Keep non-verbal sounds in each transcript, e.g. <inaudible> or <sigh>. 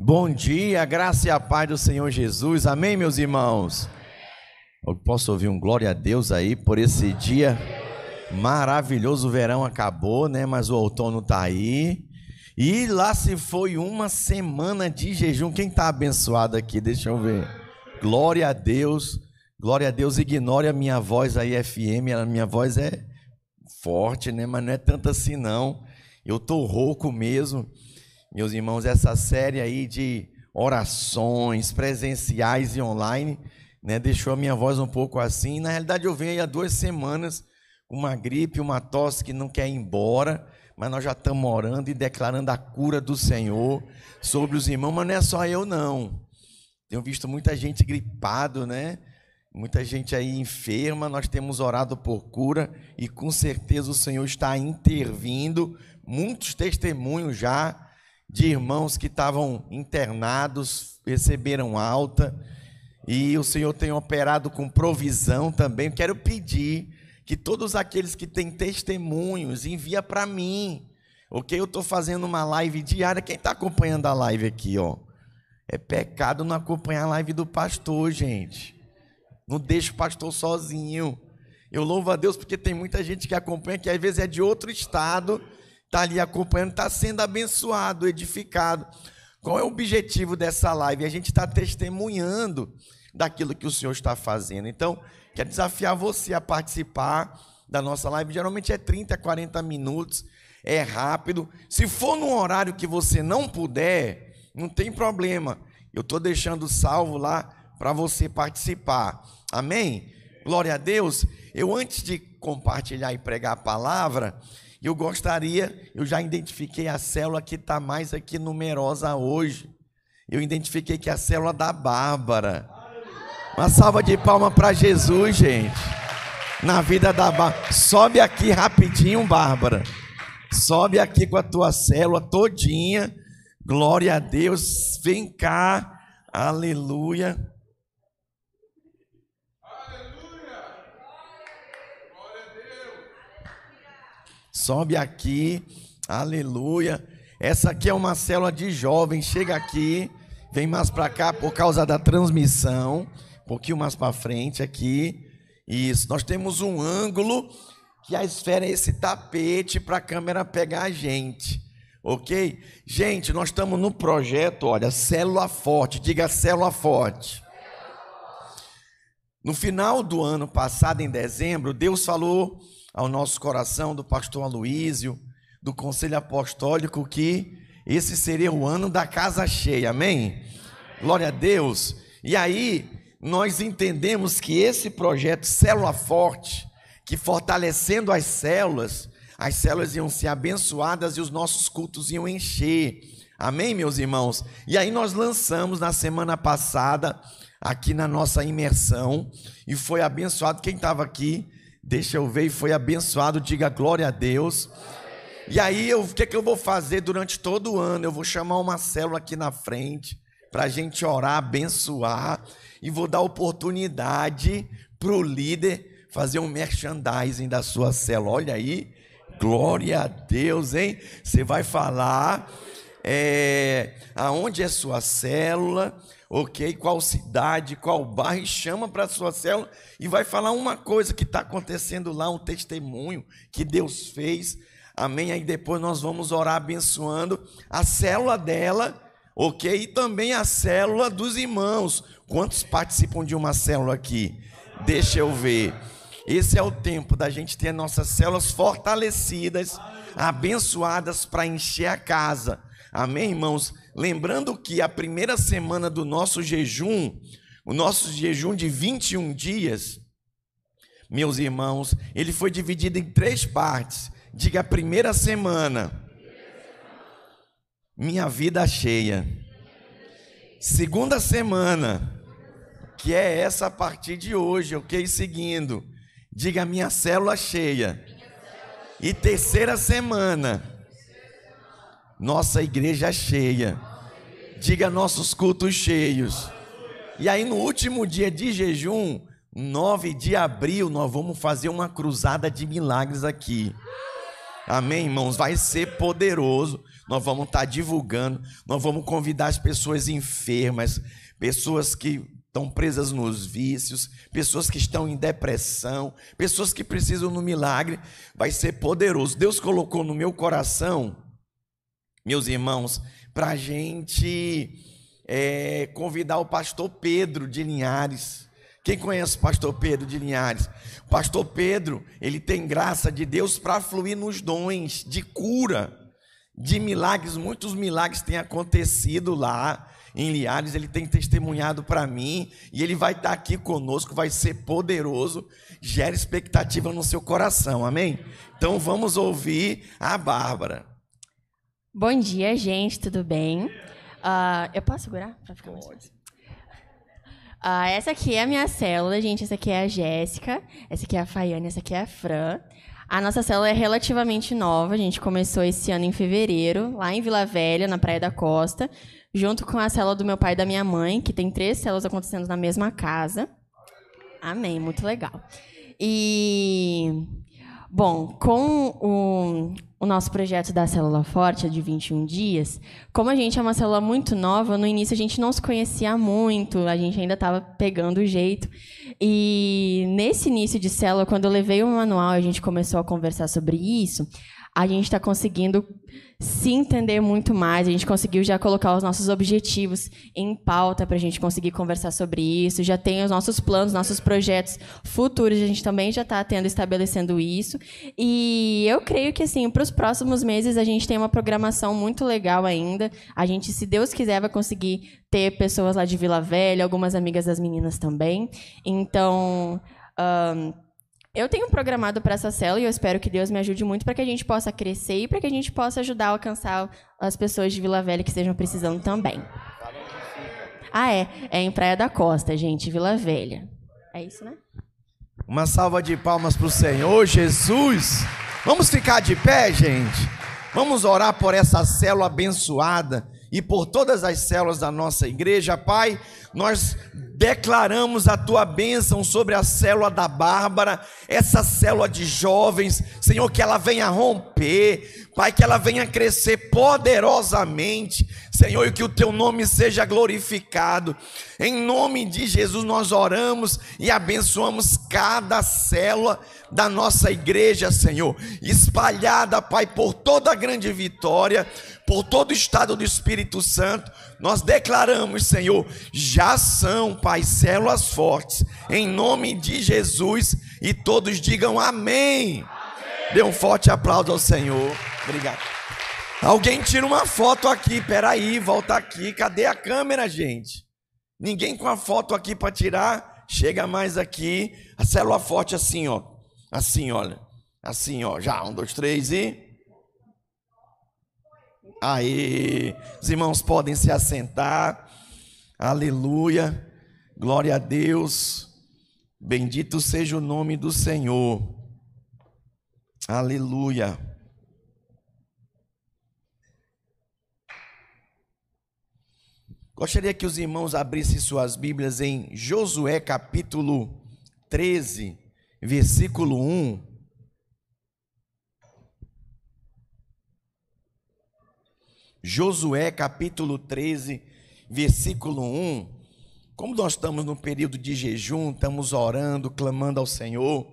Bom dia, graça e a paz do Senhor Jesus. Amém, meus irmãos. Eu posso ouvir um glória a Deus aí por esse dia maravilhoso. O verão acabou, né? Mas o outono tá aí. E lá se foi uma semana de jejum. Quem tá abençoado aqui? Deixa eu ver. Glória a Deus. Glória a Deus. Ignore a minha voz aí, FM. A minha voz é forte, né? Mas não é tanto assim, não. Eu tô rouco mesmo. Meus irmãos, essa série aí de orações presenciais e online, né, deixou a minha voz um pouco assim. Na realidade, eu venho aí há duas semanas com uma gripe, uma tosse que não quer ir embora, mas nós já estamos orando e declarando a cura do Senhor sobre os irmãos, mas não é só eu, não. Tenho visto muita gente gripado, né? Muita gente aí enferma, nós temos orado por cura e com certeza o Senhor está intervindo. Muitos testemunhos já de irmãos que estavam internados, receberam alta, e o Senhor tem operado com provisão também. Quero pedir que todos aqueles que têm testemunhos, envia para mim. Ok? Eu estou fazendo uma live diária. Quem está acompanhando a live aqui, ó? É pecado não acompanhar a live do pastor, gente. Não deixa o pastor sozinho. Eu louvo a Deus porque tem muita gente que acompanha que às vezes é de outro estado está ali acompanhando, está sendo abençoado, edificado. Qual é o objetivo dessa live? A gente está testemunhando daquilo que o Senhor está fazendo. Então, quero desafiar você a participar da nossa live. Geralmente é 30, 40 minutos, é rápido. Se for num horário que você não puder, não tem problema. Eu estou deixando salvo lá para você participar. Amém? Glória a Deus. Eu, antes de compartilhar e pregar a palavra, eu gostaria, eu já identifiquei a célula que está mais aqui numerosa hoje. Eu identifiquei que é a célula da Bárbara. Uma salva de palma para Jesus, gente. Na vida da Bárbara. Sobe aqui rapidinho, Bárbara. Sobe aqui com a tua célula todinha. Glória a Deus. Vem cá. Aleluia. Sobe aqui, aleluia. Essa aqui é uma célula de jovens. Chega aqui, vem mais para cá por causa da transmissão. Um pouquinho mais para frente aqui. Isso. Nós temos um ângulo que a esfera é esse tapete para a câmera pegar a gente. Ok? Gente, nós estamos no projeto, olha, célula forte. Diga célula forte. No final do ano passado, em dezembro, Deus falou ao nosso coração do pastor Aloísio, do Conselho Apostólico, que esse seria o ano da casa cheia, amém? Glória a Deus. E aí, nós entendemos que esse projeto Célula Forte, que fortalecendo as células, as células iam ser abençoadas e os nossos cultos iam encher. Amém, meus irmãos? E aí nós lançamos na semana passada, aqui na nossa imersão, e foi abençoado. Quem estava aqui Deixa eu ver e foi abençoado, diga glória a Deus. E aí, o que, que eu vou fazer durante todo o ano? Eu vou chamar uma célula aqui na frente para a gente orar, abençoar e vou dar oportunidade para o líder fazer um merchandising da sua célula. Olha aí, glória a Deus, hein? Você vai falar é, aonde é sua célula, ok? Qual cidade, qual bairro, chama para a sua célula e vai falar uma coisa que está acontecendo lá, um testemunho que Deus fez, amém? Aí depois nós vamos orar abençoando a célula dela, ok? E também a célula dos irmãos. Quantos participam de uma célula aqui? Deixa eu ver. Esse é o tempo da gente ter nossas células fortalecidas, abençoadas para encher a casa. Amém, irmãos? Lembrando que a primeira semana do nosso jejum, o nosso jejum de 21 dias, meus irmãos, ele foi dividido em três partes. Diga a primeira semana, minha vida cheia. Segunda semana, que é essa a partir de hoje, ok? Seguindo, diga minha célula cheia. E terceira semana, nossa igreja cheia. Diga nossos cultos cheios. E aí, no último dia de jejum, 9 de abril, nós vamos fazer uma cruzada de milagres aqui. Amém, irmãos? Vai ser poderoso. nós vamos estar divulgando, nós vamos convidar as pessoas enfermas, pessoas que estão presas nos vícios, pessoas que estão em depressão, pessoas que precisam no milagre, vai ser poderoso. Deus colocou no meu coração, meus irmãos, para a gente é, convidar o pastor Pedro de Linhares. Quem conhece o pastor Pedro de Linhares? O pastor Pedro, ele tem graça de Deus para fluir nos dons de cura, de milagres. Muitos milagres têm acontecido lá em Liares, ele tem testemunhado para mim e ele vai estar aqui conosco, vai ser poderoso, gera expectativa no seu coração, amém? Então vamos ouvir a Bárbara. Bom dia, gente, tudo bem? Uh, eu posso segurar para ficar mais fácil? Uh, essa aqui é a minha célula, gente. Essa aqui é a Jéssica, essa aqui é a Faiane, essa aqui é a Fran. A nossa célula é relativamente nova, a gente começou esse ano em fevereiro, lá em Vila Velha, na Praia da Costa junto com a célula do meu pai e da minha mãe, que tem três células acontecendo na mesma casa. Amém, muito legal. E, bom, com o, o nosso projeto da Célula Forte, de 21 dias, como a gente é uma célula muito nova, no início a gente não se conhecia muito, a gente ainda estava pegando o jeito. E nesse início de célula, quando eu levei o manual e a gente começou a conversar sobre isso, a gente está conseguindo se entender muito mais. A gente conseguiu já colocar os nossos objetivos em pauta para a gente conseguir conversar sobre isso. Já tem os nossos planos, nossos projetos futuros. A gente também já está tendo estabelecendo isso. E eu creio que assim, para os próximos meses a gente tem uma programação muito legal ainda. A gente, se Deus quiser, vai conseguir ter pessoas lá de Vila Velha, algumas amigas das meninas também. Então um, eu tenho programado para essa célula e eu espero que Deus me ajude muito para que a gente possa crescer e para que a gente possa ajudar a alcançar as pessoas de Vila Velha que estejam precisando também. Ah, é. É em Praia da Costa, gente, Vila Velha. É isso, né? Uma salva de palmas para o Senhor Jesus. Vamos ficar de pé, gente. Vamos orar por essa célula abençoada e por todas as células da nossa igreja, Pai. Nós declaramos a tua bênção sobre a célula da Bárbara, essa célula de jovens, Senhor, que ela venha romper, Pai, que ela venha crescer poderosamente, Senhor, e que o teu nome seja glorificado. Em nome de Jesus nós oramos e abençoamos cada célula da nossa igreja, Senhor, espalhada, Pai, por toda a grande vitória, por todo o estado do Espírito Santo. Nós declaramos, Senhor, são, Pai, células fortes, em nome de Jesus, e todos digam amém. amém. Dê um forte aplauso ao Senhor. Obrigado. Alguém tira uma foto aqui, peraí, volta aqui. Cadê a câmera, gente? Ninguém com a foto aqui para tirar. Chega mais aqui. A célula forte assim, ó. Assim, olha. Assim, ó. Já, um, dois, três e. Aí, os irmãos podem se assentar. Aleluia. Glória a Deus. Bendito seja o nome do Senhor. Aleluia. Gostaria que os irmãos abrissem suas Bíblias em Josué capítulo 13, versículo 1. Josué capítulo 13, versículo 1. Como nós estamos no período de jejum, estamos orando, clamando ao Senhor,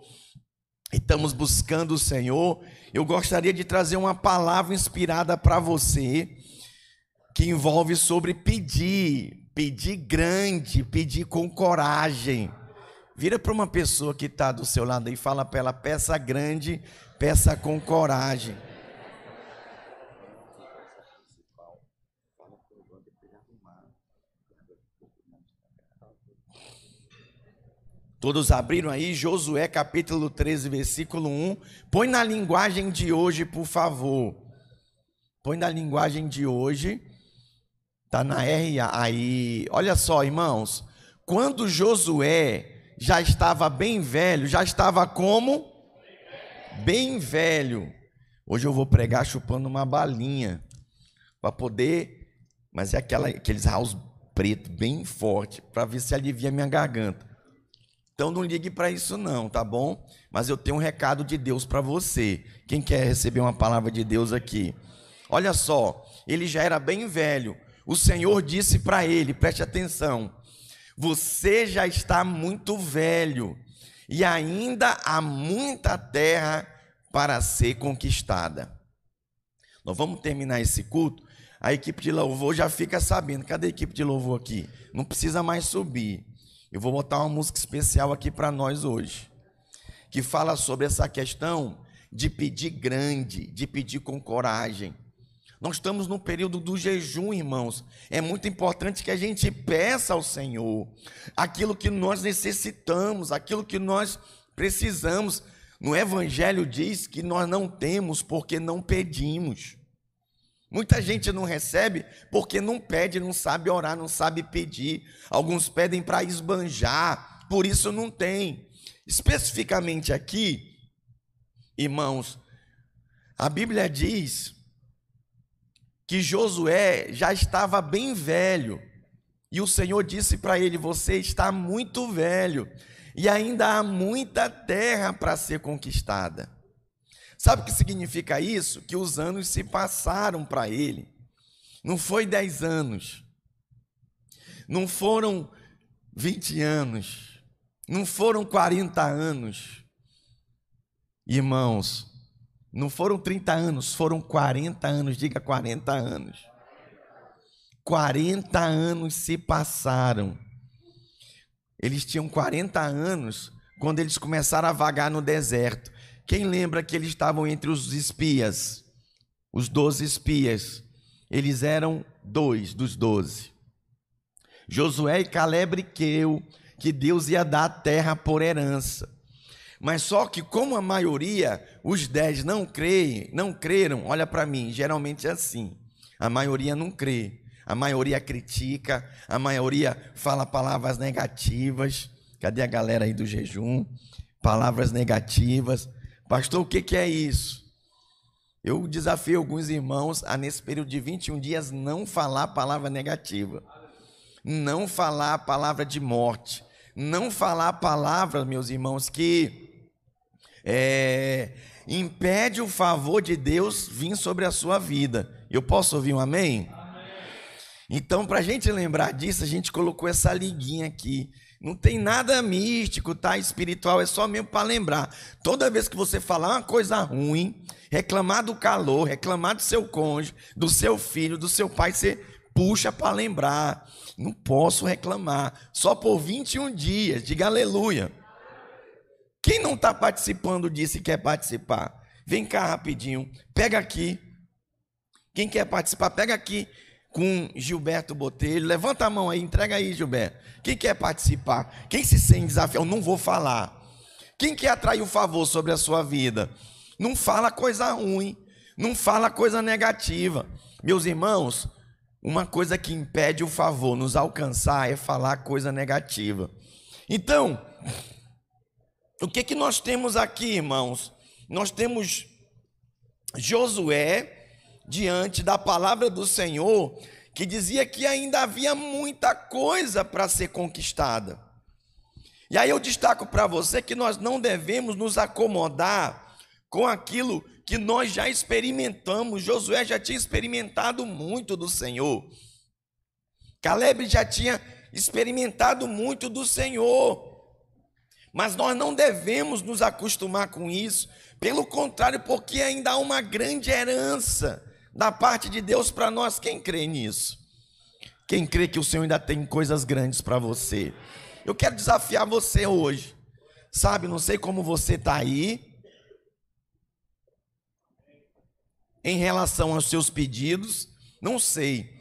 e estamos buscando o Senhor, eu gostaria de trazer uma palavra inspirada para você, que envolve sobre pedir, pedir grande, pedir com coragem. Vira para uma pessoa que está do seu lado e fala para ela: peça grande, peça com coragem. Todos abriram aí Josué capítulo 13, versículo 1. Põe na linguagem de hoje, por favor. Põe na linguagem de hoje. Tá na RA aí. Olha só, irmãos. Quando Josué já estava bem velho, já estava como bem velho. Hoje eu vou pregar chupando uma balinha para poder, mas é aquela aqueles house preto bem forte para ver se alivia minha garganta. Então não ligue para isso não, tá bom? Mas eu tenho um recado de Deus para você. Quem quer receber uma palavra de Deus aqui? Olha só, ele já era bem velho. O Senhor disse para ele: preste atenção, você já está muito velho e ainda há muita terra para ser conquistada. Nós vamos terminar esse culto. A equipe de louvor já fica sabendo. Cadê a equipe de louvor aqui? Não precisa mais subir. Eu vou botar uma música especial aqui para nós hoje, que fala sobre essa questão de pedir grande, de pedir com coragem. Nós estamos no período do jejum, irmãos. É muito importante que a gente peça ao Senhor aquilo que nós necessitamos, aquilo que nós precisamos. No Evangelho diz que nós não temos porque não pedimos. Muita gente não recebe porque não pede, não sabe orar, não sabe pedir. Alguns pedem para esbanjar, por isso não tem. Especificamente aqui, irmãos, a Bíblia diz que Josué já estava bem velho. E o Senhor disse para ele: Você está muito velho, e ainda há muita terra para ser conquistada. Sabe o que significa isso? Que os anos se passaram para ele. Não foi 10 anos, não foram 20 anos, não foram 40 anos. Irmãos, não foram 30 anos, foram 40 anos, diga 40 anos. 40 anos se passaram. Eles tinham 40 anos quando eles começaram a vagar no deserto. Quem lembra que eles estavam entre os espias? Os 12 espias. Eles eram dois dos doze. Josué e Caleb creu que Deus ia dar a terra por herança. Mas só que como a maioria, os dez não creem, não creram, olha para mim, geralmente é assim. A maioria não crê, a maioria critica, a maioria fala palavras negativas. Cadê a galera aí do jejum? Palavras negativas. Pastor, o que, que é isso? Eu desafio alguns irmãos a, nesse período de 21 dias, não falar palavra negativa, não falar palavra de morte, não falar palavras, meus irmãos, que é, impede o favor de Deus vir sobre a sua vida. Eu posso ouvir um amém? amém. Então, para a gente lembrar disso, a gente colocou essa liguinha aqui. Não tem nada místico, tá? Espiritual, é só mesmo para lembrar. Toda vez que você falar uma coisa ruim, reclamar do calor, reclamar do seu cônjuge, do seu filho, do seu pai, você puxa para lembrar. Não posso reclamar. Só por 21 dias, diga aleluia. Quem não está participando disso e quer participar? Vem cá rapidinho, pega aqui. Quem quer participar, pega aqui com Gilberto Botelho. Levanta a mão aí, entrega aí, Gilberto. Quem quer participar? Quem se sente desafiado? Não vou falar. Quem quer atrair o favor sobre a sua vida? Não fala coisa ruim, não fala coisa negativa. Meus irmãos, uma coisa que impede o favor nos alcançar é falar coisa negativa. Então, o que, que nós temos aqui, irmãos? Nós temos Josué diante da palavra do Senhor, que dizia que ainda havia muita coisa para ser conquistada. E aí eu destaco para você que nós não devemos nos acomodar com aquilo que nós já experimentamos. Josué já tinha experimentado muito do Senhor. Caleb já tinha experimentado muito do Senhor. Mas nós não devemos nos acostumar com isso, pelo contrário, porque ainda há uma grande herança da parte de Deus para nós. Quem crê nisso? Quem crê que o Senhor ainda tem coisas grandes para você? Eu quero desafiar você hoje. Sabe, não sei como você está aí, em relação aos seus pedidos, não sei.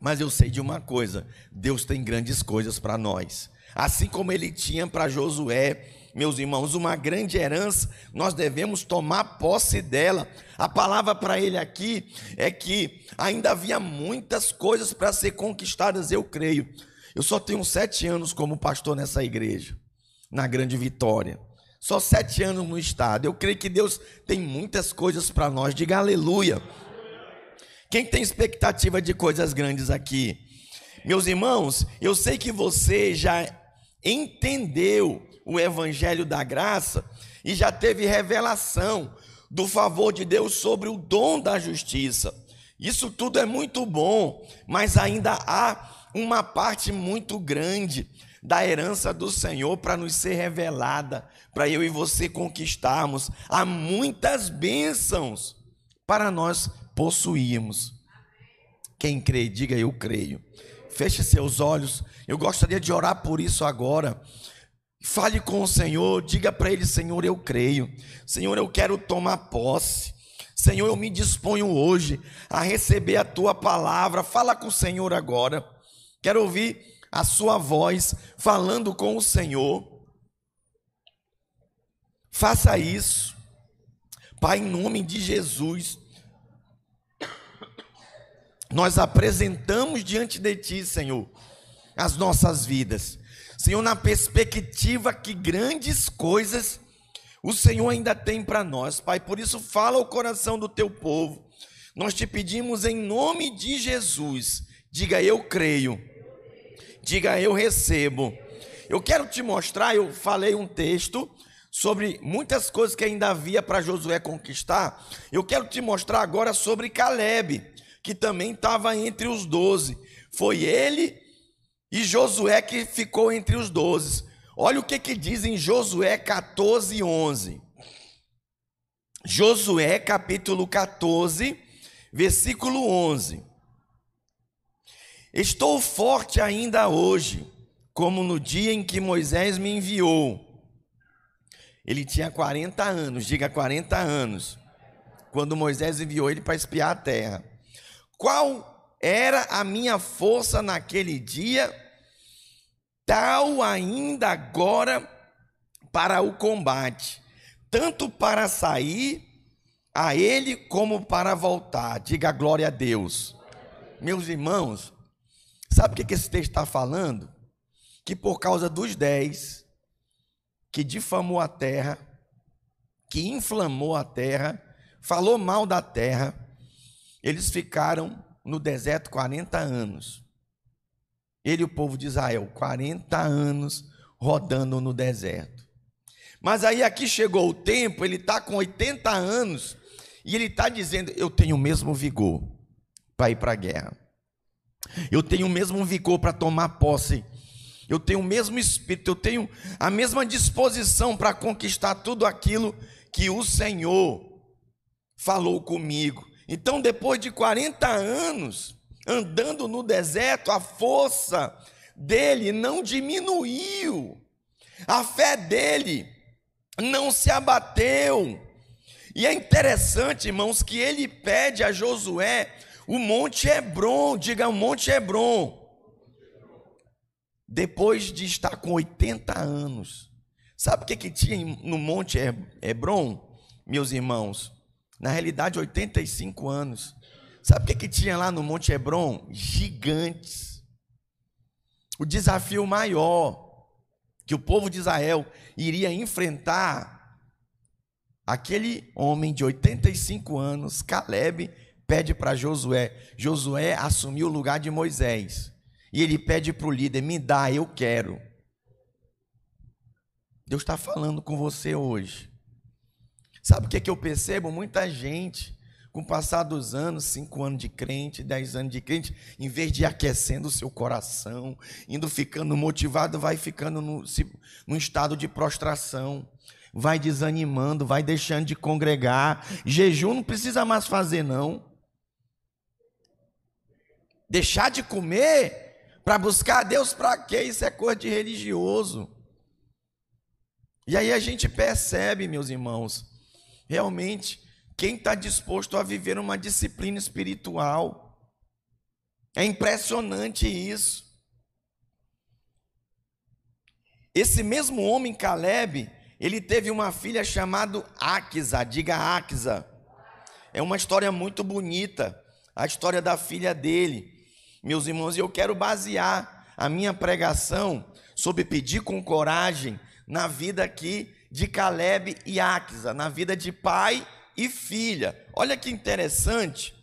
Mas eu sei de uma coisa: Deus tem grandes coisas para nós assim como ele tinha para Josué. Meus irmãos, uma grande herança, nós devemos tomar posse dela. A palavra para ele aqui é que ainda havia muitas coisas para ser conquistadas, eu creio. Eu só tenho sete anos como pastor nessa igreja, na Grande Vitória. Só sete anos no estado. Eu creio que Deus tem muitas coisas para nós. Diga aleluia. Quem tem expectativa de coisas grandes aqui? Meus irmãos, eu sei que você já entendeu o evangelho da graça e já teve revelação do favor de Deus sobre o dom da justiça. Isso tudo é muito bom, mas ainda há uma parte muito grande da herança do Senhor para nos ser revelada, para eu e você conquistarmos. Há muitas bênçãos para nós possuirmos. Quem crê, diga eu creio. Feche seus olhos. Eu gostaria de orar por isso agora. Fale com o Senhor, diga para ele: Senhor, eu creio. Senhor, eu quero tomar posse. Senhor, eu me disponho hoje a receber a tua palavra. Fala com o Senhor agora. Quero ouvir a sua voz falando com o Senhor. Faça isso. Pai, em nome de Jesus, nós apresentamos diante de Ti, Senhor, as nossas vidas. Senhor, na perspectiva que grandes coisas o Senhor ainda tem para nós, Pai. Por isso, fala o coração do Teu povo. Nós te pedimos em nome de Jesus. Diga eu creio. Diga eu recebo. Eu quero te mostrar, eu falei um texto sobre muitas coisas que ainda havia para Josué conquistar. Eu quero te mostrar agora sobre Caleb que também estava entre os doze. Foi ele e Josué que ficou entre os doze. Olha o que, que diz em Josué 14, 11. Josué capítulo 14, versículo 11. Estou forte ainda hoje, como no dia em que Moisés me enviou. Ele tinha 40 anos, diga 40 anos, quando Moisés enviou ele para espiar a terra. Qual era a minha força naquele dia, tal ainda agora para o combate, tanto para sair a ele como para voltar. Diga glória a Deus. Meus irmãos, sabe o que esse texto está falando? Que por causa dos dez, que difamou a terra, que inflamou a terra, falou mal da terra, eles ficaram no deserto 40 anos. Ele e o povo de Israel, 40 anos rodando no deserto. Mas aí aqui chegou o tempo, ele está com 80 anos e ele está dizendo: Eu tenho o mesmo vigor para ir para a guerra. Eu tenho o mesmo vigor para tomar posse. Eu tenho o mesmo espírito, eu tenho a mesma disposição para conquistar tudo aquilo que o Senhor falou comigo. Então, depois de 40 anos andando no deserto, a força dele não diminuiu, a fé dele não se abateu. E é interessante, irmãos, que ele pede a Josué o Monte Hebron, diga o Monte Hebron. Depois de estar com 80 anos, sabe o que, que tinha no Monte Hebron, meus irmãos? Na realidade, 85 anos. Sabe o que, que tinha lá no Monte Hebron? Gigantes. O desafio maior que o povo de Israel iria enfrentar, aquele homem de 85 anos, Caleb, pede para Josué. Josué assumiu o lugar de Moisés. E ele pede para o líder: me dá, eu quero. Deus está falando com você hoje. Sabe o que, é que eu percebo? Muita gente, com o passar dos anos, cinco anos de crente, dez anos de crente, em vez de ir aquecendo o seu coração, indo ficando motivado, vai ficando no, num estado de prostração, vai desanimando, vai deixando de congregar. Jejum não precisa mais fazer, não. Deixar de comer para buscar a Deus para quê? Isso é coisa de religioso. E aí a gente percebe, meus irmãos, realmente quem está disposto a viver uma disciplina espiritual. É impressionante isso. Esse mesmo homem, Caleb, ele teve uma filha chamada Aquisa, diga Aquisa. É uma história muito bonita, a história da filha dele. Meus irmãos, eu quero basear a minha pregação sobre pedir com coragem na vida aqui de Caleb e Aquisa, na vida de pai e filha. Olha que interessante,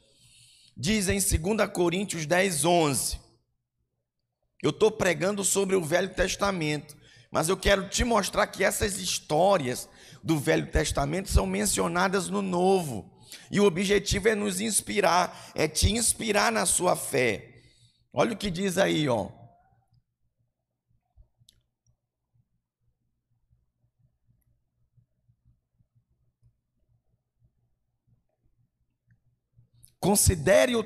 diz em 2 Coríntios 10, 11. Eu estou pregando sobre o Velho Testamento, mas eu quero te mostrar que essas histórias do Velho Testamento são mencionadas no Novo. E o objetivo é nos inspirar, é te inspirar na sua fé. Olha o que diz aí, ó. Considere o,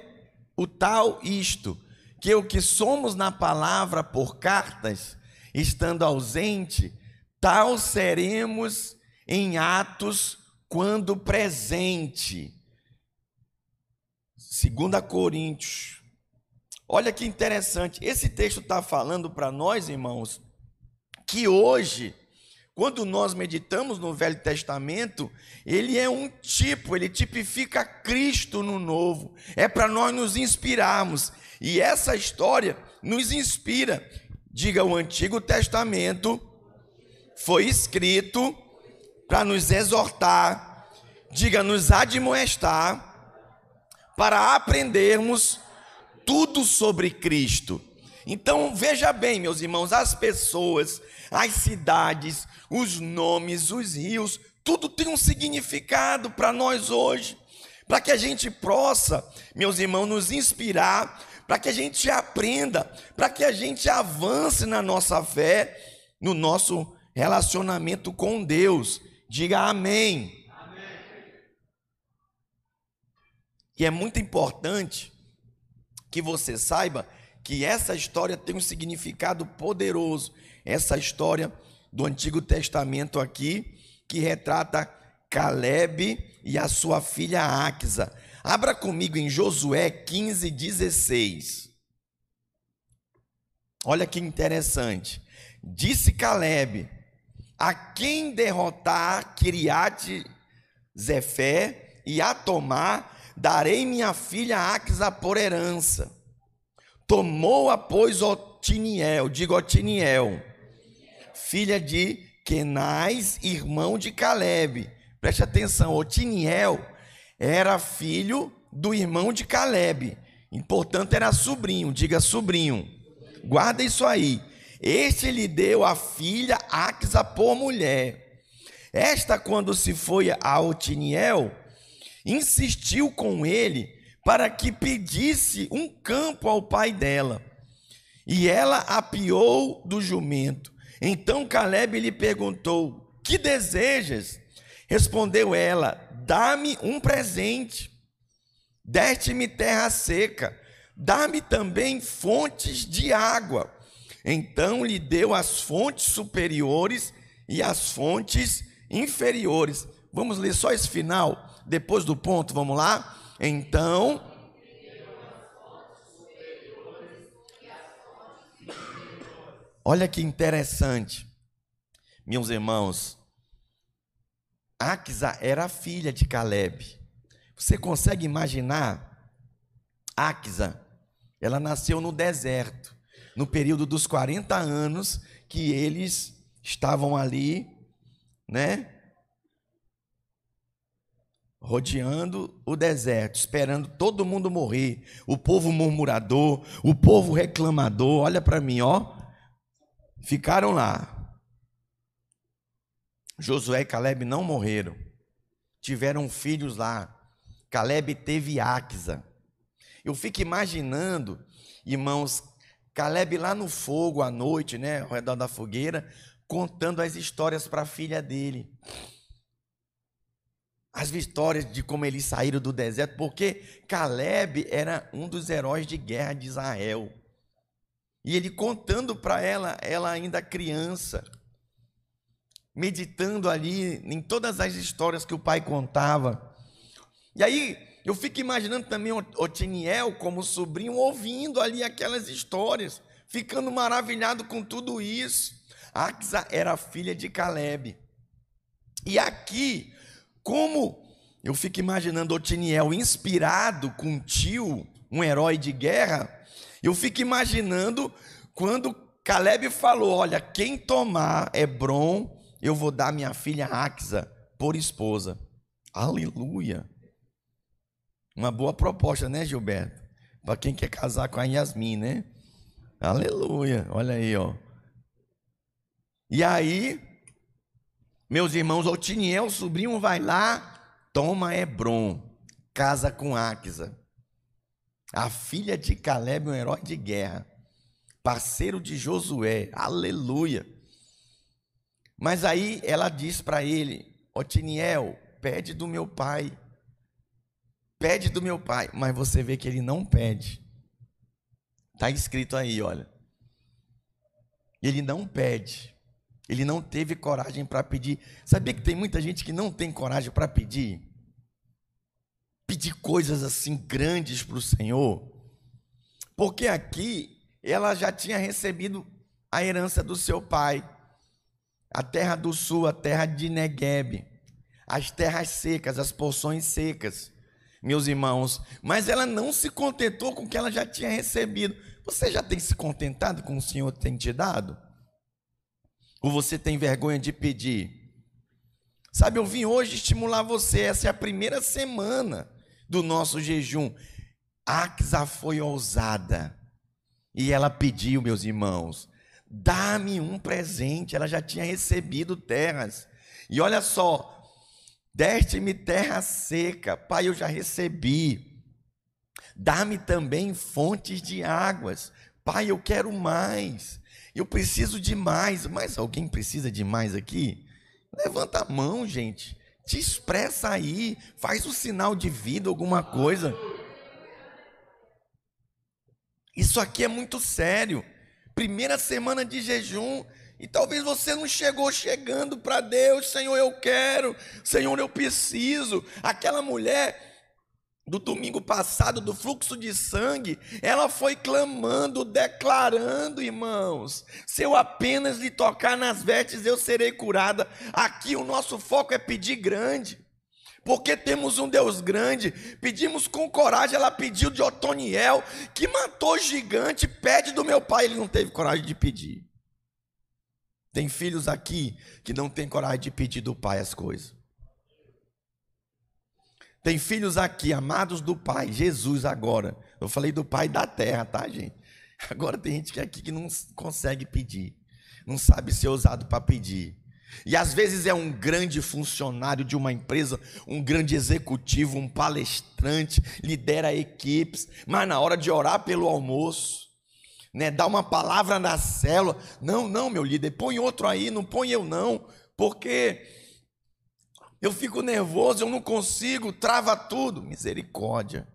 o tal isto, que o que somos na palavra por cartas, estando ausente, tal seremos em atos quando presente. 2 Coríntios. Olha que interessante, esse texto está falando para nós, irmãos, que hoje quando nós meditamos no Velho Testamento, ele é um tipo, ele tipifica Cristo no Novo. É para nós nos inspirarmos. E essa história nos inspira. Diga, o Antigo Testamento foi escrito para nos exortar, diga, nos admoestar, para aprendermos tudo sobre Cristo. Então, veja bem, meus irmãos, as pessoas, as cidades, os nomes, os rios, tudo tem um significado para nós hoje, para que a gente possa, meus irmãos, nos inspirar, para que a gente aprenda, para que a gente avance na nossa fé, no nosso relacionamento com Deus. Diga amém. E é muito importante que você saiba que essa história tem um significado poderoso. Essa história do Antigo Testamento aqui, que retrata Caleb e a sua filha Axa. Abra comigo em Josué 15, 16. Olha que interessante. Disse Caleb: A quem derrotar Kiriate Zefé e a tomar, darei minha filha Axa por herança. Tomou-a, pois, Otiniel, digo Otiniel, filha de Kenais, irmão de Caleb. Preste atenção, Otiniel era filho do irmão de Caleb. E, portanto, era sobrinho, diga sobrinho. Guarda isso aí. Este lhe deu a filha Axa por mulher. Esta, quando se foi a Otiniel, insistiu com ele para que pedisse um campo ao pai dela. E ela apiou do jumento. Então Caleb lhe perguntou: Que desejas? Respondeu ela: Dá-me um presente. Deste-me terra seca. Dá-me também fontes de água. Então lhe deu as fontes superiores e as fontes inferiores. Vamos ler só esse final, depois do ponto, vamos lá? Então. Olha que interessante, meus irmãos. Axa era filha de Caleb. Você consegue imaginar? Axa, ela nasceu no deserto, no período dos 40 anos que eles estavam ali, né? Rodeando o deserto, esperando todo mundo morrer, o povo murmurador, o povo reclamador, olha para mim, ó, ficaram lá. Josué e Caleb não morreram, tiveram filhos lá. Caleb teve Axa. Eu fico imaginando, irmãos, Caleb lá no fogo à noite, né, ao redor da fogueira, contando as histórias para a filha dele as vitórias de como eles saíram do deserto, porque Caleb era um dos heróis de guerra de Israel. E ele contando para ela, ela ainda criança, meditando ali em todas as histórias que o pai contava. E aí eu fico imaginando também Otiniel como sobrinho ouvindo ali aquelas histórias, ficando maravilhado com tudo isso. Axa era filha de Caleb. E aqui como eu fico imaginando Otiniel inspirado com tio, um herói de guerra, eu fico imaginando quando Caleb falou: Olha, quem tomar Hebron, eu vou dar minha filha Axa por esposa. Aleluia. Uma boa proposta, né, Gilberto? Para quem quer casar com a Yasmin, né? Aleluia. Olha aí, ó. E aí, meus irmãos, Otiniel, sobrinho, vai lá, toma Hebron. casa com Áquisa. A filha de Caleb, um herói de guerra, parceiro de Josué, aleluia. Mas aí ela diz para ele: Otiniel, pede do meu pai, pede do meu pai. Mas você vê que ele não pede. Está escrito aí, olha. Ele não pede. Ele não teve coragem para pedir. Sabia que tem muita gente que não tem coragem para pedir? Pedir coisas assim grandes para o Senhor. Porque aqui ela já tinha recebido a herança do seu pai, a terra do sul, a terra de Negueb, as terras secas, as porções secas, meus irmãos. Mas ela não se contentou com o que ela já tinha recebido. Você já tem se contentado com o Senhor tem te dado? Ou você tem vergonha de pedir? Sabe, eu vim hoje estimular você. Essa é a primeira semana do nosso jejum. Axa foi ousada. E ela pediu, meus irmãos, dá-me um presente. Ela já tinha recebido terras. E olha só, deste-me terra seca. Pai, eu já recebi. Dá-me também fontes de águas. Pai, eu quero mais. Eu preciso de mais, mas alguém precisa de mais aqui? Levanta a mão, gente. Te expressa aí, faz o um sinal de vida, alguma coisa. Isso aqui é muito sério. Primeira semana de jejum, e talvez você não chegou chegando para Deus, Senhor, eu quero, Senhor, eu preciso. Aquela mulher do domingo passado, do fluxo de sangue, ela foi clamando, declarando, irmãos: se eu apenas lhe tocar nas vestes, eu serei curada. Aqui o nosso foco é pedir grande, porque temos um Deus grande. Pedimos com coragem, ela pediu de Otoniel, que matou gigante, pede do meu pai, ele não teve coragem de pedir. Tem filhos aqui que não têm coragem de pedir do pai as coisas. Tem filhos aqui, amados do Pai, Jesus agora. Eu falei do Pai da terra, tá, gente? <laughs> Agora tem gente aqui que não consegue pedir, não sabe ser ousado para pedir. E às vezes é um grande funcionário de uma empresa, um grande executivo, um palestrante, lidera equipes, mas na hora de orar pelo almoço, né, dá uma palavra na célula, não, não, meu líder, põe outro aí, não põe eu não, porque eu fico nervoso, eu não consigo, trava tudo. Misericórdia.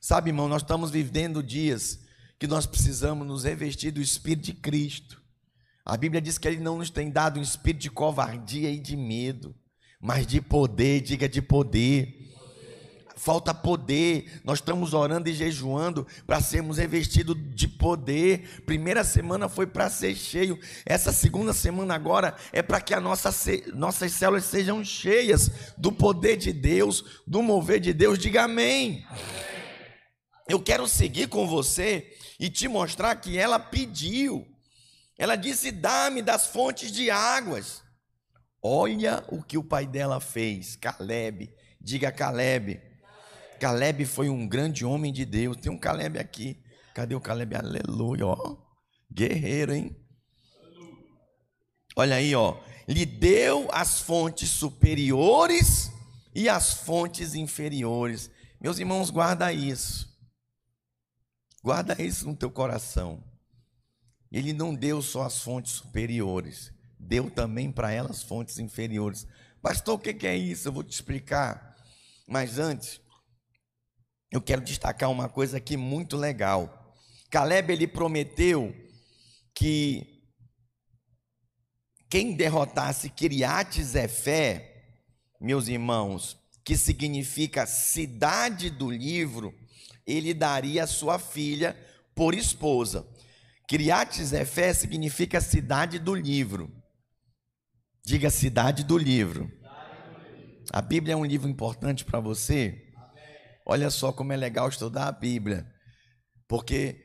Sabe, irmão, nós estamos vivendo dias que nós precisamos nos revestir do Espírito de Cristo. A Bíblia diz que Ele não nos tem dado um espírito de covardia e de medo, mas de poder, diga de poder falta poder. Nós estamos orando e jejuando para sermos revestidos de poder. Primeira semana foi para ser cheio. Essa segunda semana agora é para que a nossa, nossas células sejam cheias do poder de Deus, do mover de Deus. Diga amém. Eu quero seguir com você e te mostrar que ela pediu. Ela disse: Dá-me das fontes de águas. Olha o que o pai dela fez, Caleb. Diga Caleb. Caleb foi um grande homem de Deus. Tem um Caleb aqui. Cadê o Caleb? Aleluia, ó. Guerreiro, hein? Olha aí, ó. Lhe deu as fontes superiores e as fontes inferiores. Meus irmãos, guarda isso. Guarda isso no teu coração. Ele não deu só as fontes superiores, deu também para elas fontes inferiores. Pastor, o que é isso? Eu vou te explicar. Mas antes, eu quero destacar uma coisa aqui muito legal. Caleb ele prometeu que quem derrotasse Kiriat Zefé, meus irmãos, que significa cidade do livro, ele daria a sua filha por esposa. Kiriat Zefé significa cidade do livro. Diga cidade do livro. A Bíblia é um livro importante para você? Olha só como é legal estudar a Bíblia, porque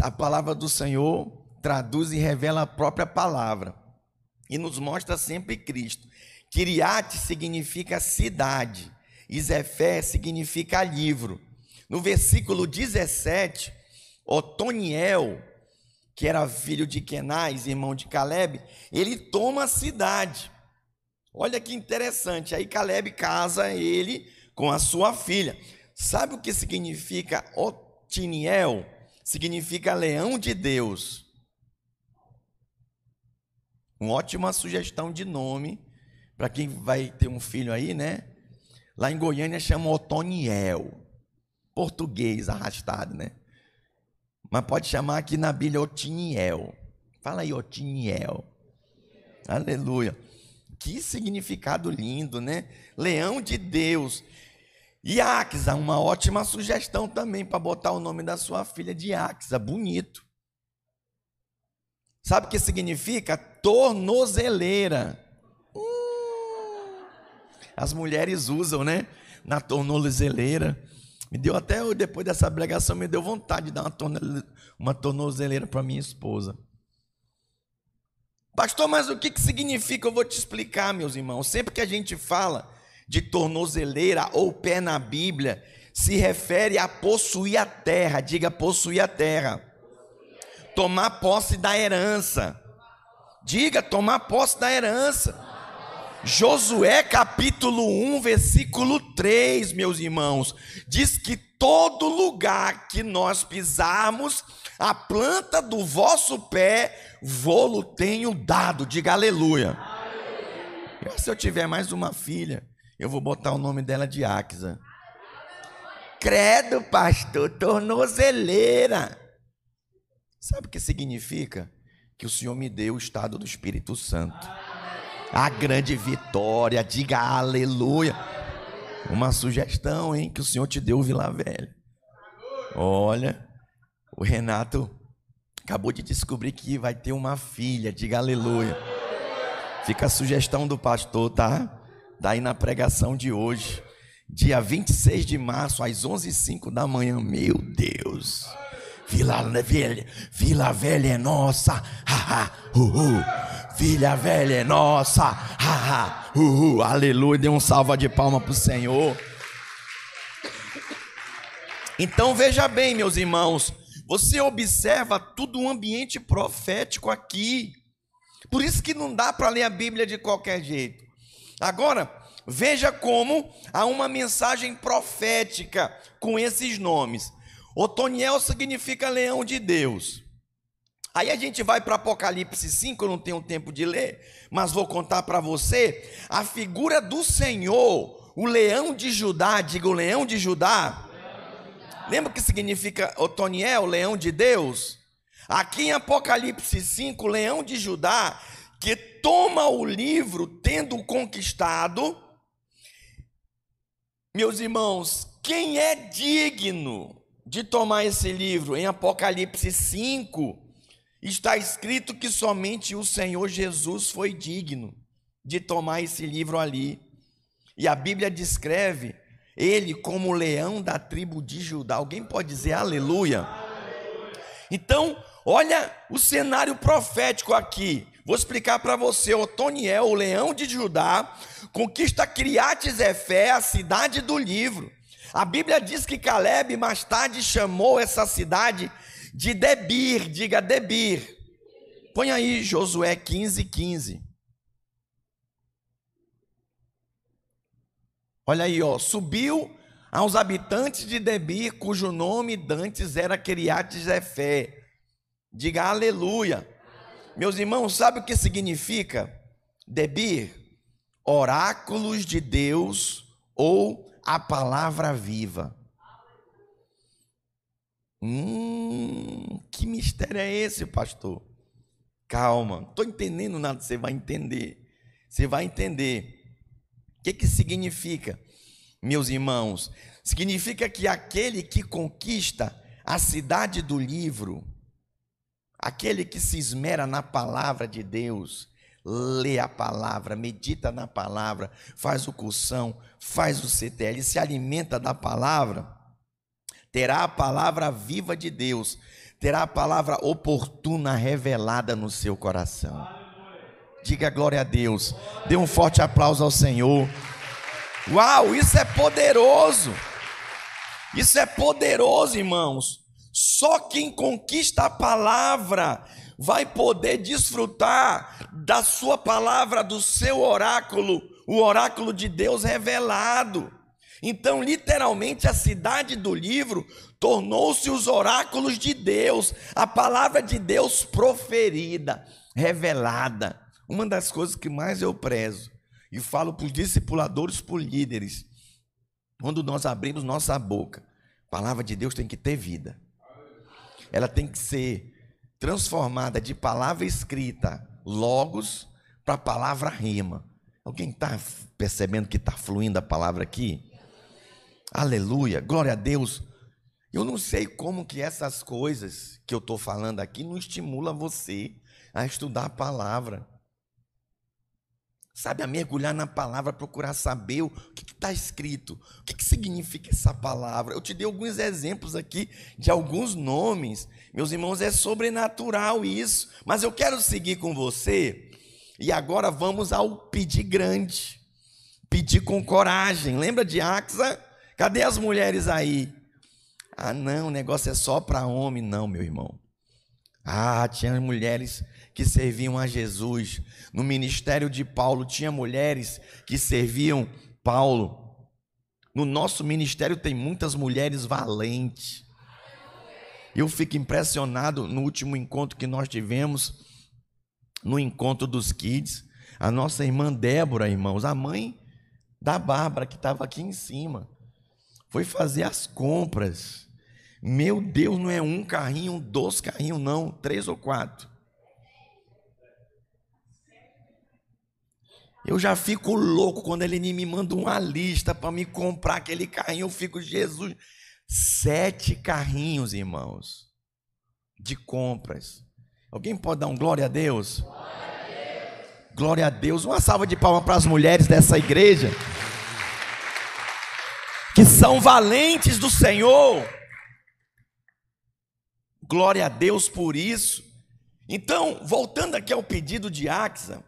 a palavra do Senhor traduz e revela a própria palavra e nos mostra sempre Cristo. Kiriate significa cidade, Zefé significa livro. No versículo 17, Otoniel, que era filho de Kenaz, irmão de Caleb, ele toma a cidade. Olha que interessante. Aí Caleb casa ele com a sua filha. Sabe o que significa Otiniel? Significa leão de Deus. Uma ótima sugestão de nome para quem vai ter um filho aí, né? Lá em Goiânia chama Otoniel. Português arrastado, né? Mas pode chamar aqui na Bíblia Otiniel. Fala aí, Otiniel. Aleluia. Que significado lindo, né? Leão de Deus. E Axa, uma ótima sugestão também para botar o nome da sua filha de Axa, bonito. Sabe o que significa? Tornozeleira. Hum. As mulheres usam, né? Na tornozeleira. Me deu até, depois dessa pregação, me deu vontade de dar uma tornozeleira para minha esposa. Pastor, mas o que, que significa? Eu vou te explicar, meus irmãos. Sempre que a gente fala de tornozeleira ou pé na Bíblia, se refere a possuir a terra. Diga possuir a terra. Tomar posse da herança. Diga tomar posse da herança. Josué capítulo 1, versículo 3, meus irmãos, diz que todo lugar que nós pisarmos, a planta do vosso pé, vou-lo tenho dado. Diga aleluia. aleluia. Se eu tiver mais uma filha, eu vou botar o nome dela de Axa. Credo, pastor, tornozeleira. Sabe o que significa? Que o Senhor me deu o estado do Espírito Santo. A grande vitória, diga aleluia. Uma sugestão, hein, que o Senhor te deu, Vila Velha. Olha, o Renato acabou de descobrir que vai ter uma filha, diga aleluia. Fica a sugestão do pastor, tá? Daí na pregação de hoje, dia 26 de março, às 11h05 da manhã. Meu Deus, Vila Velha, Vila Velha é nossa. Vila Velha é nossa. Aleluia, dê um salva de palma para o Senhor. Então veja bem, meus irmãos, você observa tudo um ambiente profético aqui. Por isso que não dá para ler a Bíblia de qualquer jeito. Agora, veja como há uma mensagem profética com esses nomes. Otoniel significa leão de Deus. Aí a gente vai para Apocalipse 5, eu não tenho tempo de ler, mas vou contar para você a figura do Senhor, o leão de Judá, diga o leão de Judá. Lembra o que significa Otoniel, leão de Deus? Aqui em Apocalipse 5, leão de Judá que toma o livro tendo conquistado. Meus irmãos, quem é digno de tomar esse livro? Em Apocalipse 5, está escrito que somente o Senhor Jesus foi digno de tomar esse livro ali. E a Bíblia descreve ele como o leão da tribo de Judá. Alguém pode dizer aleluia? Então, olha o cenário profético aqui. Vou explicar para você. Otoniel, o leão de Judá, conquista Criates Efé, a cidade do livro. A Bíblia diz que Caleb mais tarde chamou essa cidade de Debir, diga Debir. Põe aí Josué 15, 15. Olha aí, ó, subiu aos habitantes de Debir, cujo nome dantes era Criates Efé. Diga aleluia. Meus irmãos, sabe o que significa Debir? Oráculos de Deus ou a palavra viva. Hum, que mistério é esse, pastor? Calma, não estou entendendo nada, você vai entender. Você vai entender. O que, que significa, meus irmãos? Significa que aquele que conquista a cidade do livro, Aquele que se esmera na palavra de Deus, lê a palavra, medita na palavra, faz o cursão, faz o CTL, se alimenta da palavra, terá a palavra viva de Deus, terá a palavra oportuna revelada no seu coração. Diga glória a Deus. Dê um forte aplauso ao Senhor. Uau, isso é poderoso. Isso é poderoso, irmãos. Só quem conquista a palavra vai poder desfrutar da sua palavra, do seu oráculo, o oráculo de Deus revelado. Então, literalmente, a cidade do livro tornou-se os oráculos de Deus, a palavra de Deus proferida, revelada. Uma das coisas que mais eu prezo, e falo para os discipuladores, para os líderes, quando nós abrimos nossa boca, a palavra de Deus tem que ter vida. Ela tem que ser transformada de palavra escrita, logos, para palavra rima. Alguém está percebendo que está fluindo a palavra aqui? Aleluia, glória a Deus. Eu não sei como que essas coisas que eu estou falando aqui não estimula você a estudar a palavra. Sabe, a mergulhar na palavra, procurar saber o que está escrito, o que, que significa essa palavra. Eu te dei alguns exemplos aqui de alguns nomes. Meus irmãos, é sobrenatural isso. Mas eu quero seguir com você. E agora vamos ao pedir grande. Pedir com coragem. Lembra de Axa? Cadê as mulheres aí? Ah, não, o negócio é só para homem, não, meu irmão. Ah, tinha mulheres que serviam a Jesus. No ministério de Paulo tinha mulheres que serviam Paulo. No nosso ministério tem muitas mulheres valentes. Eu fico impressionado no último encontro que nós tivemos, no encontro dos kids, a nossa irmã Débora, irmãos, a mãe da Bárbara que estava aqui em cima foi fazer as compras. Meu Deus, não é um carrinho, dois carrinhos, não, três ou quatro. Eu já fico louco quando ele me manda uma lista para me comprar aquele carrinho. Eu fico, Jesus, sete carrinhos, irmãos, de compras. Alguém pode dar um glória a Deus? Glória a Deus. Uma salva de palmas para as mulheres dessa igreja que são valentes do Senhor. Glória a Deus por isso. Então, voltando aqui ao pedido de Axa,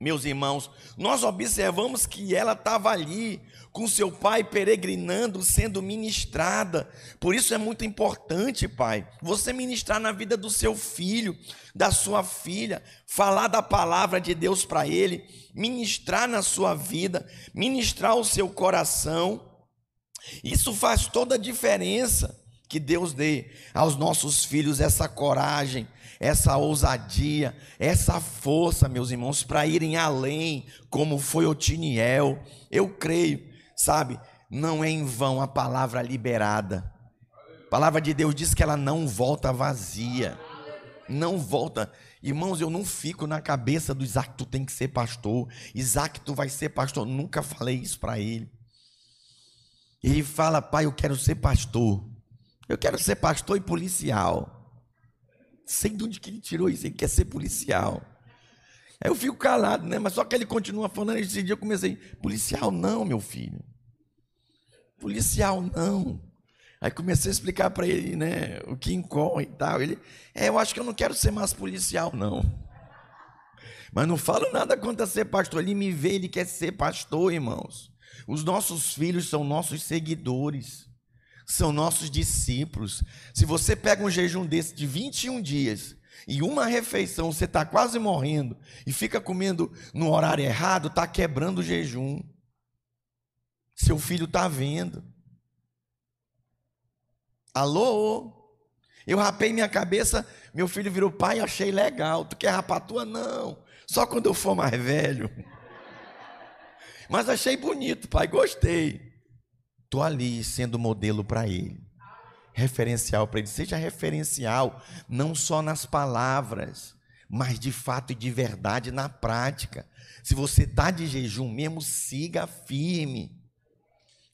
meus irmãos, nós observamos que ela estava ali com seu pai peregrinando, sendo ministrada. Por isso é muito importante, pai, você ministrar na vida do seu filho, da sua filha, falar da palavra de Deus para ele, ministrar na sua vida, ministrar o seu coração. Isso faz toda a diferença que Deus dê aos nossos filhos essa coragem, essa ousadia, essa força, meus irmãos, para irem além, como foi Otiniel. Eu creio, sabe, não é em vão a palavra liberada. A palavra de Deus diz que ela não volta vazia. Não volta. Irmãos, eu não fico na cabeça do Isaac, tu tem que ser pastor. Isaac, tu vai ser pastor. Nunca falei isso para ele. Ele fala, pai, eu quero ser pastor. Eu quero ser pastor e policial. Sei de onde que ele tirou isso, ele quer ser policial. Aí eu fico calado, né? Mas só que ele continua falando, esse dia eu comecei, policial não, meu filho. Policial não. Aí comecei a explicar para ele, né, o que incorre e tal. Ele, é, eu acho que eu não quero ser mais policial, não. Mas não falo nada contra ser pastor. Ele me vê, ele quer ser pastor, irmãos. Os nossos filhos são nossos seguidores, são nossos discípulos. Se você pega um jejum desse de 21 dias e uma refeição você está quase morrendo e fica comendo no horário errado, está quebrando o jejum. Seu filho está vendo. Alô? Eu rapei minha cabeça, meu filho virou pai, achei legal. Tu quer rapar tua? Não. Só quando eu for mais velho. Mas achei bonito, pai, gostei. Estou ali sendo modelo para ele. Referencial para ele. Seja referencial, não só nas palavras, mas de fato e de verdade na prática. Se você está de jejum mesmo, siga firme.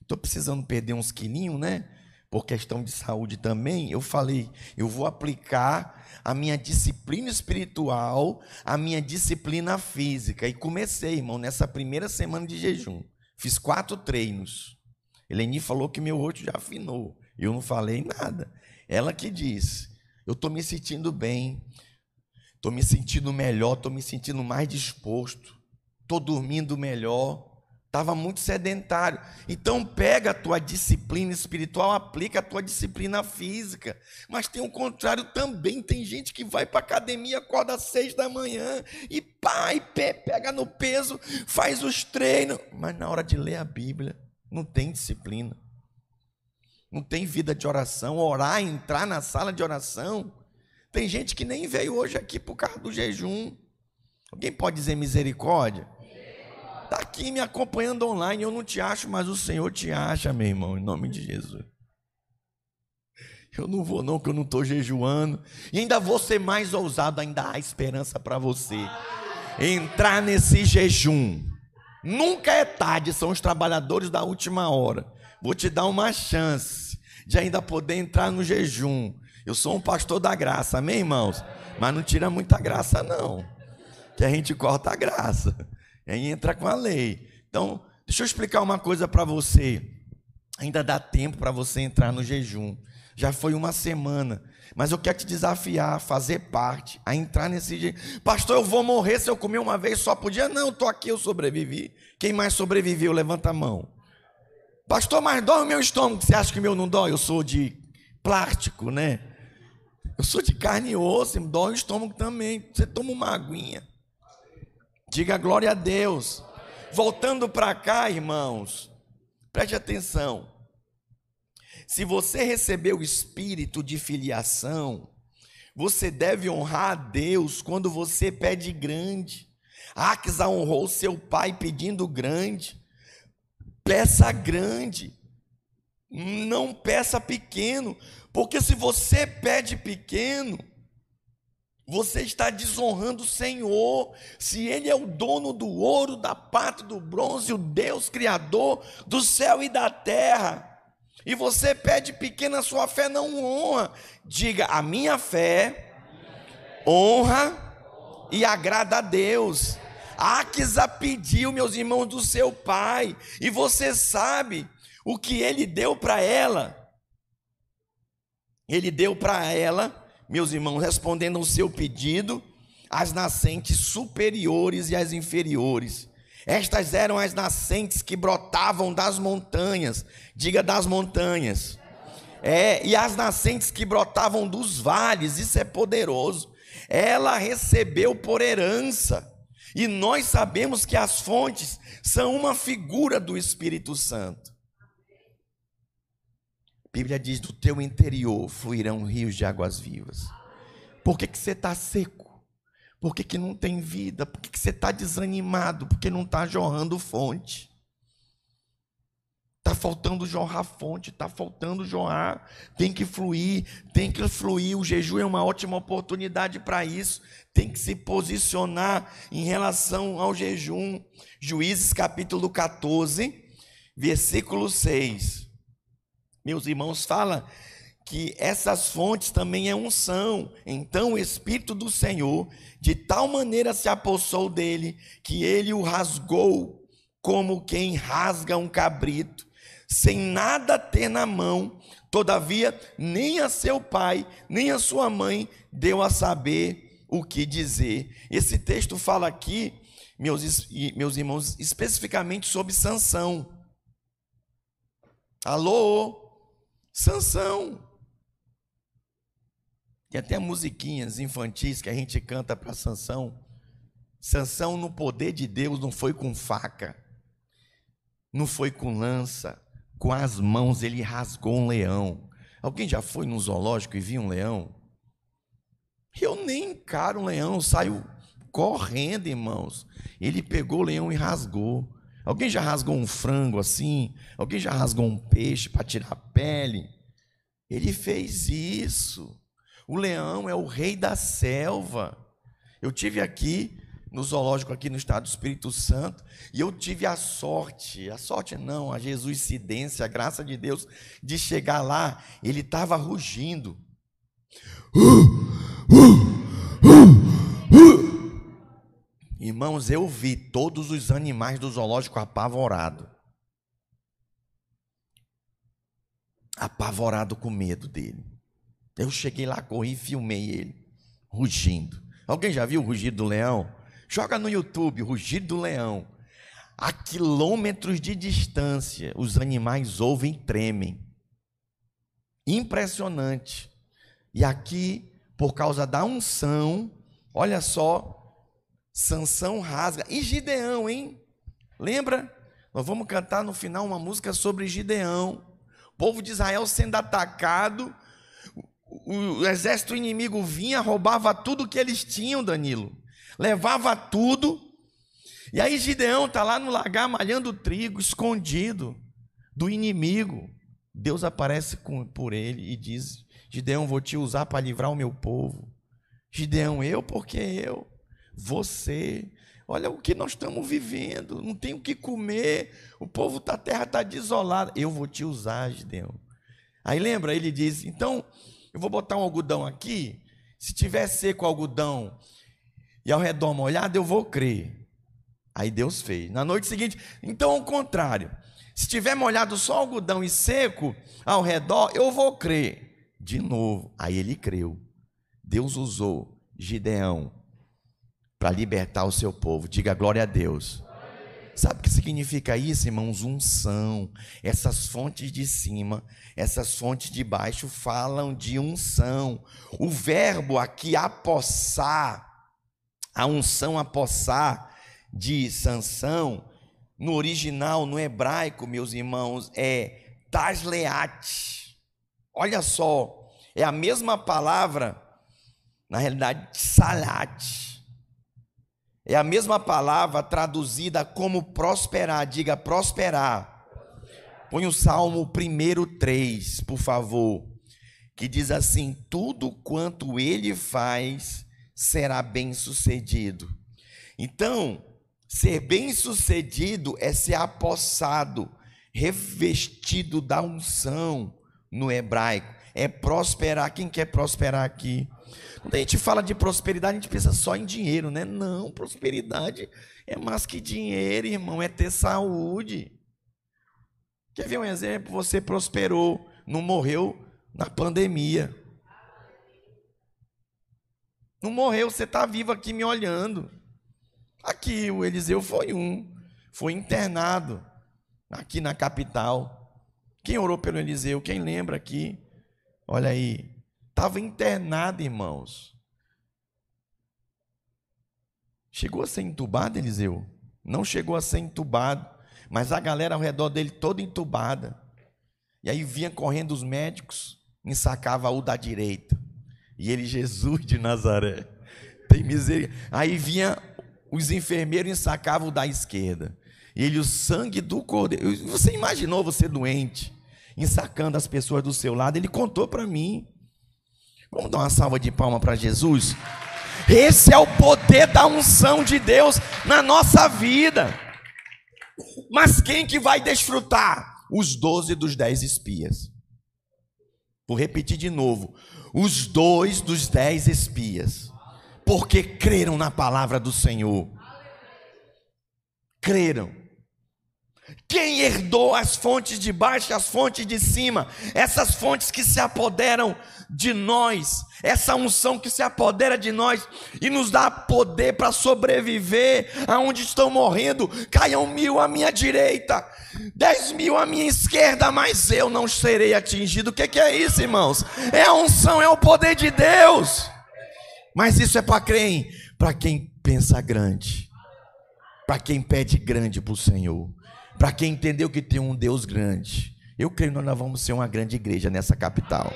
Estou precisando perder uns quilinhos, né? por questão de saúde também, eu falei, eu vou aplicar a minha disciplina espiritual, a minha disciplina física. E comecei, irmão, nessa primeira semana de jejum. Fiz quatro treinos. Eleni falou que meu rosto já afinou. Eu não falei nada. Ela que disse: Eu estou me sentindo bem, estou me sentindo melhor, estou me sentindo mais disposto, estou dormindo melhor estava muito sedentário. Então pega a tua disciplina espiritual, aplica a tua disciplina física. Mas tem o contrário também, tem gente que vai para academia, acorda às seis da manhã e pai, pega no peso, faz os treinos, mas na hora de ler a Bíblia, não tem disciplina, não tem vida de oração, orar, entrar na sala de oração. Tem gente que nem veio hoje aqui por causa do jejum. Alguém pode dizer misericórdia? Está aqui me acompanhando online, eu não te acho, mas o Senhor te acha, meu irmão, em nome de Jesus. Eu não vou não, que eu não estou jejuando. E ainda vou ser mais ousado, ainda há esperança para você. Entrar nesse jejum. Nunca é tarde, são os trabalhadores da última hora. Vou te dar uma chance de ainda poder entrar no jejum. Eu sou um pastor da graça, amém, irmãos? Mas não tira muita graça, não. Que a gente corta a graça. Aí entra com a lei. Então, deixa eu explicar uma coisa para você. Ainda dá tempo para você entrar no jejum já foi uma semana. Mas eu quero te desafiar a fazer parte, a entrar nesse dia. Pastor, eu vou morrer se eu comer uma vez só por dia? Não, estou aqui, eu sobrevivi. Quem mais sobreviveu, levanta a mão. Pastor, mas dói o meu estômago. Você acha que o meu não dói? Eu sou de plástico, né? Eu sou de carne e osso, dói o estômago também. Você toma uma aguinha. Diga glória a Deus. Voltando para cá, irmãos, preste atenção. Se você recebeu o espírito de filiação, você deve honrar a Deus quando você pede grande. Axa honrou seu pai pedindo grande. Peça grande. Não peça pequeno, porque se você pede pequeno, você está desonrando o Senhor. Se Ele é o dono do ouro, da prata, do bronze, o Deus criador do céu e da terra e você pede pequena, sua fé não honra. Diga: a minha fé honra e agrada a Deus. Aquisa pediu, meus irmãos, do seu pai, e você sabe o que ele deu para ela. Ele deu para ela, meus irmãos, respondendo ao seu pedido, as nascentes superiores e as inferiores. Estas eram as nascentes que brotavam das montanhas, diga das montanhas. É, e as nascentes que brotavam dos vales, isso é poderoso. Ela recebeu por herança. E nós sabemos que as fontes são uma figura do Espírito Santo. A Bíblia diz: do teu interior fluirão rios de águas vivas. Por que, que você está seco? Por que, que não tem vida? Por que, que você está desanimado? Porque não está jorrando fonte. Está faltando jorrar fonte, está faltando jorrar, tem que fluir, tem que fluir. O jejum é uma ótima oportunidade para isso. Tem que se posicionar em relação ao jejum. Juízes capítulo 14, versículo 6. Meus irmãos, fala que essas fontes também é unção. Então o Espírito do Senhor de tal maneira se apossou dele que ele o rasgou como quem rasga um cabrito, sem nada ter na mão. Todavia, nem a seu pai, nem a sua mãe deu a saber o que dizer. Esse texto fala aqui, meus, meus irmãos, especificamente sobre Sansão. Alô? Sansão. Tem até musiquinhas infantis que a gente canta para Sansão. Sansão no poder de Deus não foi com faca, não foi com lança, com as mãos ele rasgou um leão. Alguém já foi no zoológico e viu um leão? Eu nem encaro um leão, saio correndo, irmãos. Ele pegou o leão e rasgou. Alguém já rasgou um frango assim? Alguém já rasgou um peixe para tirar a pele? Ele fez isso. O leão é o rei da selva. Eu tive aqui no zoológico aqui no estado do Espírito Santo, e eu tive a sorte, a sorte não, a jesuicidência, a graça de Deus de chegar lá, ele estava rugindo. Irmãos, eu vi todos os animais do zoológico apavorados. Apavorado com medo dele. Eu cheguei lá, corri e filmei ele, rugindo. Alguém já viu o rugido do leão? Joga no YouTube, rugido do leão. A quilômetros de distância, os animais ouvem e tremem. Impressionante. E aqui, por causa da unção, olha só, Sansão rasga. E Gideão, hein? Lembra? Nós vamos cantar no final uma música sobre Gideão. O povo de Israel sendo atacado, o, o exército inimigo vinha, roubava tudo que eles tinham, Danilo. Levava tudo. E aí Gideão está lá no lagar malhando trigo, escondido do inimigo. Deus aparece com, por ele e diz: Gideão, vou te usar para livrar o meu povo. Gideão, eu porque eu, você, Olha o que nós estamos vivendo, não tem o que comer, o povo da terra está desolado. Eu vou te usar, Gideão. Aí lembra, ele diz: então, eu vou botar um algodão aqui, se tiver seco o algodão e ao redor molhado, eu vou crer. Aí Deus fez. Na noite seguinte, então ao contrário, se tiver molhado só algodão e seco ao redor, eu vou crer. De novo, aí ele creu. Deus usou Gideão para libertar o seu povo. Diga glória a Deus. Sabe o que significa isso, irmãos? Unção. Essas fontes de cima, essas fontes de baixo falam de unção. O verbo aqui apossar, a unção apossar de Sansão, no original, no hebraico, meus irmãos, é tasleat. Olha só, é a mesma palavra, na realidade, salat é a mesma palavra traduzida como prosperar. Diga prosperar. Põe o Salmo 1, 3, por favor. Que diz assim: Tudo quanto ele faz será bem sucedido. Então, ser bem sucedido é ser apossado, revestido da unção no hebraico. É prosperar. Quem quer prosperar aqui? Quando a gente fala de prosperidade, a gente pensa só em dinheiro, né? Não, prosperidade é mais que dinheiro, irmão, é ter saúde. Quer ver um exemplo? Você prosperou, não morreu na pandemia. Não morreu, você está vivo aqui me olhando. Aqui, o Eliseu foi um, foi internado aqui na capital. Quem orou pelo Eliseu? Quem lembra aqui? Olha aí, Estava internado, irmãos. Chegou a ser entubado, Eliseu? Não chegou a ser entubado, mas a galera ao redor dele toda entubada. E aí vinha correndo os médicos, ensacava o da direita. E ele, Jesus de Nazaré, tem misericórdia. Aí vinha os enfermeiros ensacavam da esquerda. E ele, o sangue do cordeiro. Você imaginou você doente, ensacando as pessoas do seu lado? Ele contou para mim. Vamos dar uma salva de palma para Jesus? Esse é o poder da unção de Deus na nossa vida. Mas quem que vai desfrutar? Os doze dos dez espias. Vou repetir de novo. Os dois dos dez espias. Porque creram na palavra do Senhor. Creram. Quem herdou as fontes de baixo e as fontes de cima? Essas fontes que se apoderam de nós, essa unção que se apodera de nós e nos dá poder para sobreviver aonde estão morrendo. Caiam mil à minha direita, dez mil à minha esquerda, mas eu não serei atingido. O que, que é isso, irmãos? É a unção, é o poder de Deus. Mas isso é para quem? Para quem pensa grande, para quem pede grande para o Senhor, para quem entendeu que tem um Deus grande. Eu creio que nós vamos ser uma grande igreja nessa capital.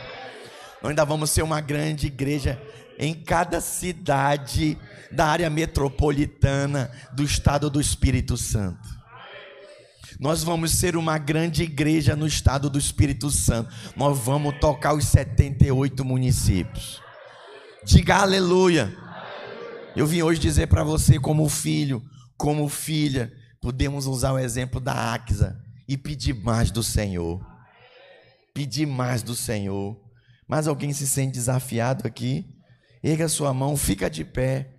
Nós ainda vamos ser uma grande igreja em cada cidade da área metropolitana do estado do Espírito Santo. Nós vamos ser uma grande igreja no estado do Espírito Santo. Nós vamos tocar os 78 municípios. Diga aleluia. Eu vim hoje dizer para você, como filho, como filha, podemos usar o exemplo da Axa e pedir mais do Senhor. Pedir mais do Senhor. Mas alguém se sente desafiado aqui? Erga sua mão, fica de pé.